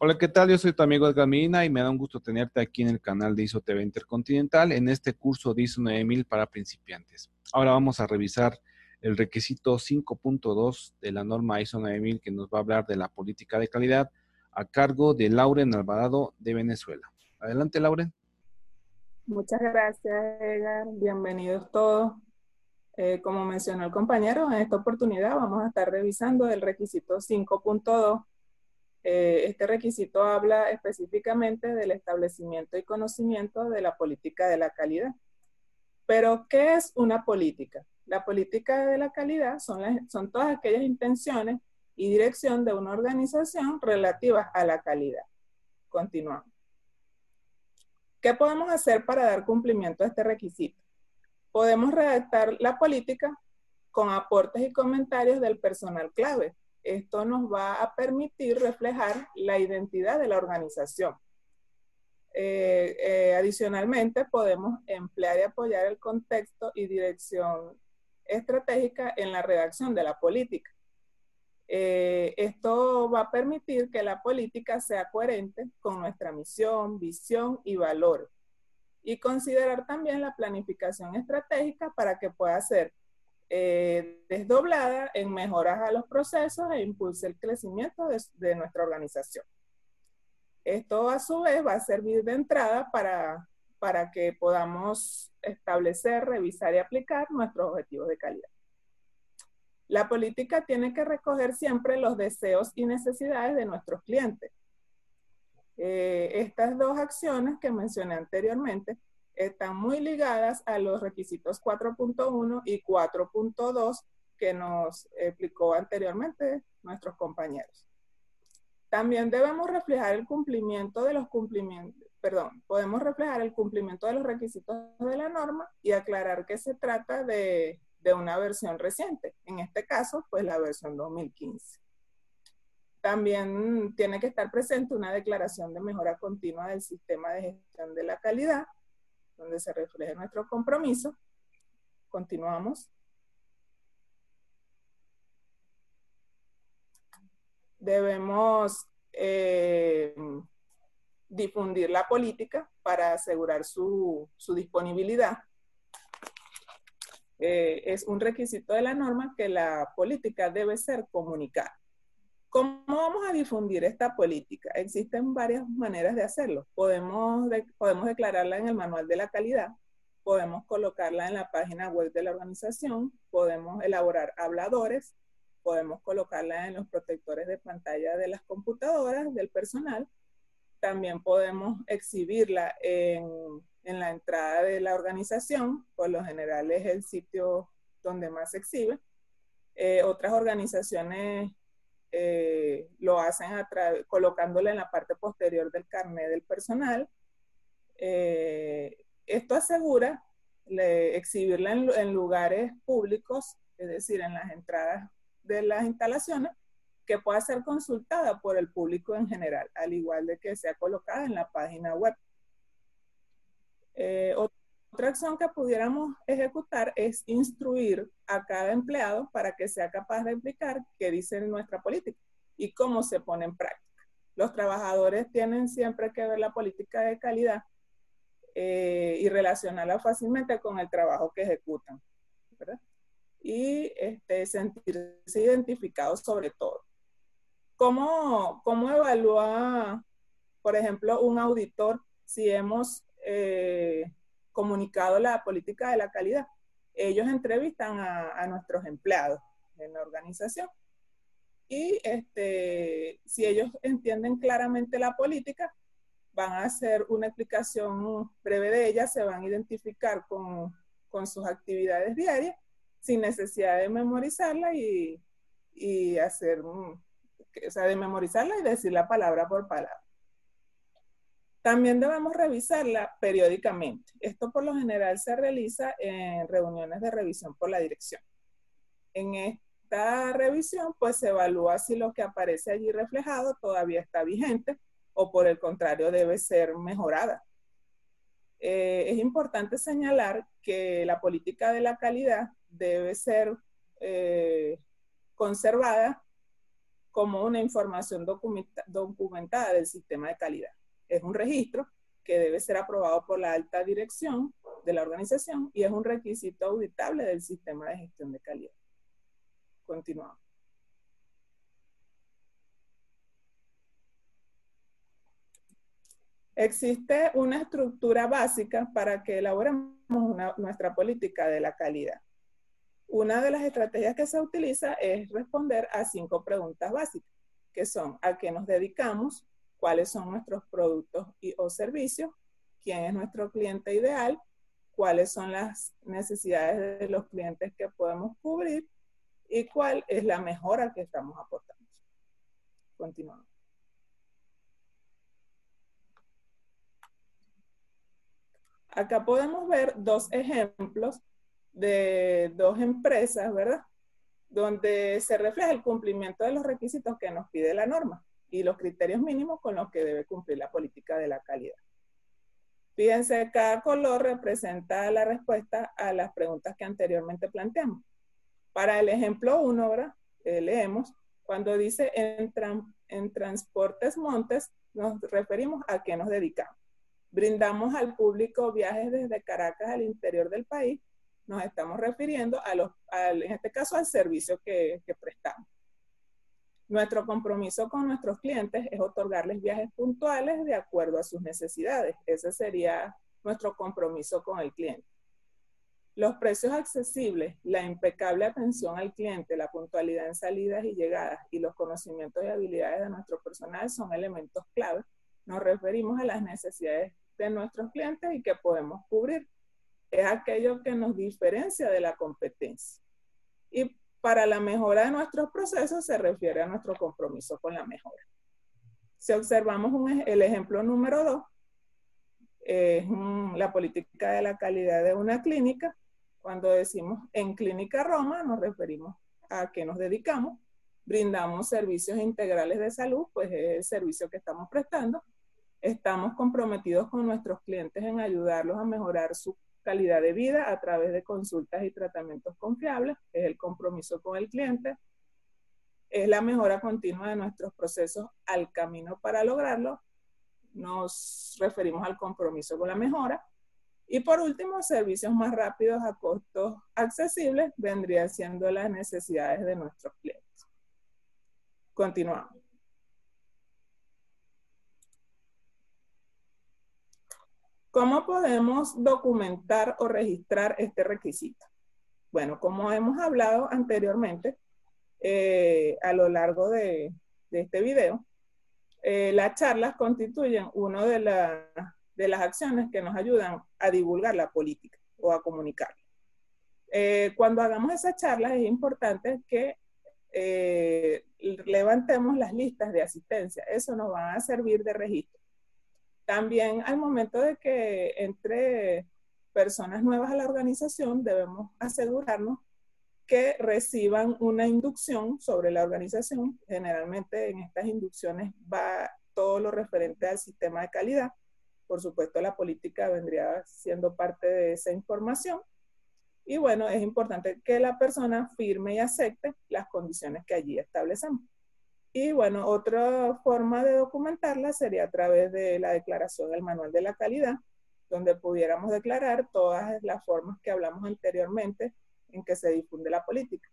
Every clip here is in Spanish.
Hola, ¿qué tal? Yo soy tu amigo Edgar Medina y me da un gusto tenerte aquí en el canal de ISO TV Intercontinental en este curso de ISO 9000 para principiantes. Ahora vamos a revisar el requisito 5.2 de la norma ISO 9000 que nos va a hablar de la política de calidad a cargo de Lauren Alvarado de Venezuela. Adelante, Lauren. Muchas gracias, Edgar. Bienvenidos todos. Eh, como mencionó el compañero, en esta oportunidad vamos a estar revisando el requisito 5.2 eh, este requisito habla específicamente del establecimiento y conocimiento de la política de la calidad. Pero, ¿qué es una política? La política de la calidad son, son todas aquellas intenciones y dirección de una organización relativas a la calidad. Continuamos. ¿Qué podemos hacer para dar cumplimiento a este requisito? Podemos redactar la política con aportes y comentarios del personal clave, esto nos va a permitir reflejar la identidad de la organización. Eh, eh, adicionalmente, podemos emplear y apoyar el contexto y dirección estratégica en la redacción de la política. Eh, esto va a permitir que la política sea coherente con nuestra misión, visión y valores. Y considerar también la planificación estratégica para que pueda ser eh, desdoblada en mejoras a los procesos e impulse el crecimiento de, nuestra organización. Esto a su vez va a servir de entrada para, para que podamos establecer, revisar y aplicar nuestros objetivos de calidad. La política tiene que recoger siempre los deseos y necesidades de nuestros clientes. Eh, estas dos acciones que mencioné anteriormente están muy ligadas a los requisitos 4.1 y 4.2 que nos explicó anteriormente nuestros compañeros. También debemos reflejar el cumplimiento de los cumplimientos, perdón, podemos reflejar el cumplimiento de los requisitos de la norma y aclarar que se trata de, de una versión reciente. En este caso, pues la versión 2015. También tiene que estar presente una declaración de mejora continua del sistema de gestión de la calidad donde se refleja nuestro compromiso. Continuamos. Debemos eh, difundir la política para asegurar su, disponibilidad. Eh, es un requisito de la norma que la política debe ser comunicada. ¿Cómo vamos a difundir esta política? Existen varias maneras de hacerlo. Podemos, podemos declararla en el manual de la calidad, podemos colocarla en la página web de la organización, podemos elaborar habladores, podemos colocarla en los protectores de pantalla de las computadoras del personal, también podemos exhibirla en, en la entrada de la organización, por lo general es el sitio donde más se exhibe. Eh, otras organizaciones eh, lo hacen colocándole en la parte posterior del carnet del personal. Eh, esto asegura exhibirla en, lugares públicos, es decir, en las entradas de las instalaciones, que pueda ser consultada por el público en general, al igual de que sea colocada en la página web. Eh, otra acción que pudiéramos ejecutar es instruir a cada empleado para que sea capaz de explicar qué dice nuestra política y cómo se pone en práctica. Los trabajadores tienen siempre que ver la política de calidad eh, y relacionarla fácilmente con el trabajo que ejecutan. Y este, sentirse identificados sobre todo. ¿Cómo, ¿Cómo evalúa, por ejemplo, un auditor si hemos eh, comunicado la política de la calidad. Ellos entrevistan a, nuestros empleados en la organización y este, si ellos entienden claramente la política, van a hacer una explicación breve de ella, se van a identificar con, con sus actividades diarias sin necesidad de memorizarla y, y hacer o sea, de memorizarla y decirla palabra por palabra. También debemos revisarla periódicamente. Esto por lo general se realiza en reuniones de revisión por la dirección. En esta revisión, pues se evalúa si lo que aparece allí reflejado todavía está vigente o por el contrario debe ser mejorada. Eh, es importante señalar que la política de la calidad debe ser eh, conservada como una información documentada del sistema de calidad. Es un registro que debe ser aprobado por la alta dirección de la organización y es un requisito auditable del sistema de gestión de calidad. Continuamos. Existe una estructura básica para que elaboremos nuestra política de la calidad. Una de las estrategias que se utiliza es responder a cinco preguntas básicas, que son a qué nos dedicamos, cuáles son nuestros productos o servicios, quién es nuestro cliente ideal, cuáles son las necesidades de los clientes que podemos cubrir y cuál es la mejora que estamos aportando. Continuamos. Acá podemos ver dos ejemplos de dos empresas, ¿verdad? Donde se refleja el cumplimiento de los requisitos que nos pide la norma y los criterios mínimos con los que debe cumplir la política de la calidad. Fíjense, cada color representa la respuesta a las preguntas que anteriormente planteamos. Para el ejemplo 1, ¿verdad? Eh, leemos, cuando dice en, en transportes montes, nos referimos a qué nos dedicamos. Brindamos al público viajes desde Caracas al interior del país nos estamos refiriendo a los, en este caso al servicio que prestamos. Nuestro compromiso con nuestros clientes es otorgarles viajes puntuales de acuerdo a sus necesidades. Ese sería nuestro compromiso con el cliente. Los precios accesibles, la impecable atención al cliente, la puntualidad en salidas y llegadas y los conocimientos y habilidades de nuestro personal son elementos clave. Nos referimos a las necesidades de nuestros clientes y que podemos cubrir es aquello que nos diferencia de la competencia. Y para la mejora de nuestros procesos se refiere a nuestro compromiso con la mejora. Si observamos el ejemplo número dos, es la política de la calidad de una clínica. Cuando decimos en Clínica Roma, nos referimos a qué nos dedicamos. Brindamos servicios integrales de salud, pues es el servicio que estamos prestando. Estamos comprometidos con nuestros clientes en ayudarlos a mejorar su calidad de vida a través de consultas y tratamientos confiables, es el compromiso con el cliente, es la mejora continua de nuestros procesos al camino para lograrlo, nos referimos al compromiso con la mejora, y por último, servicios más rápidos a costos accesibles vendrían siendo las necesidades de nuestros clientes. Continuamos. ¿Cómo podemos documentar o registrar este requisito? Bueno, como hemos hablado anteriormente eh, a lo largo de, este video, eh, las charlas constituyen una de, las acciones que nos ayudan a divulgar la política o a comunicarla. Eh, cuando hagamos esas charlas es importante que levantemos las listas de asistencia. Eso nos va a servir de registro también al momento de que entre personas nuevas a la organización, debemos asegurarnos que reciban una inducción sobre la organización. Generalmente en estas inducciones va todo lo referente al sistema de calidad. Por supuesto, la política vendría siendo parte de esa información. Y bueno, es importante que la persona firme y acepte las condiciones que allí establecemos. Y bueno, otra forma de documentarla sería a través de la declaración del manual de la calidad, donde pudiéramos declarar todas las formas que hablamos anteriormente en que se difunde la política,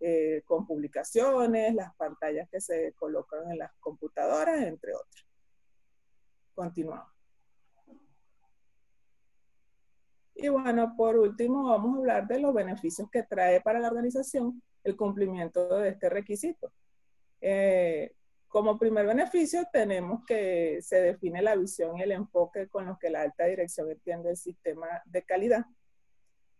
eh, con publicaciones, las pantallas que se colocan en las computadoras, entre otros. Continuamos. Y bueno, por último, vamos a hablar de los beneficios que trae para la organización el cumplimiento de este requisito. Eh, como primer beneficio tenemos que se define la visión y el enfoque con los que la alta dirección entiende el sistema de calidad.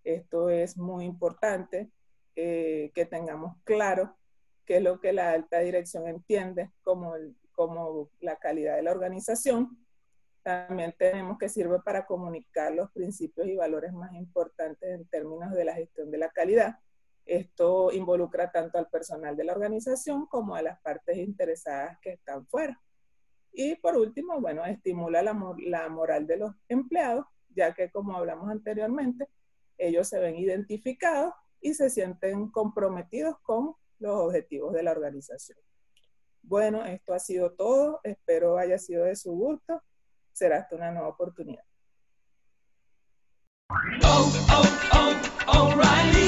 Esto es muy importante eh, que tengamos claro que es lo que la alta dirección entiende como, como la calidad de la organización. También tenemos que sirve para comunicar los principios y valores más importantes en términos de la gestión de la calidad. Esto involucra tanto al personal de la organización como a las partes interesadas que están fuera. Y por último, bueno, estimula la, moral de los empleados, ya que como hablamos anteriormente, ellos se ven identificados y se sienten comprometidos con los objetivos de la organización. Bueno, esto ha sido todo. Espero haya sido de su gusto. Será hasta una nueva oportunidad. Oh, oh, oh,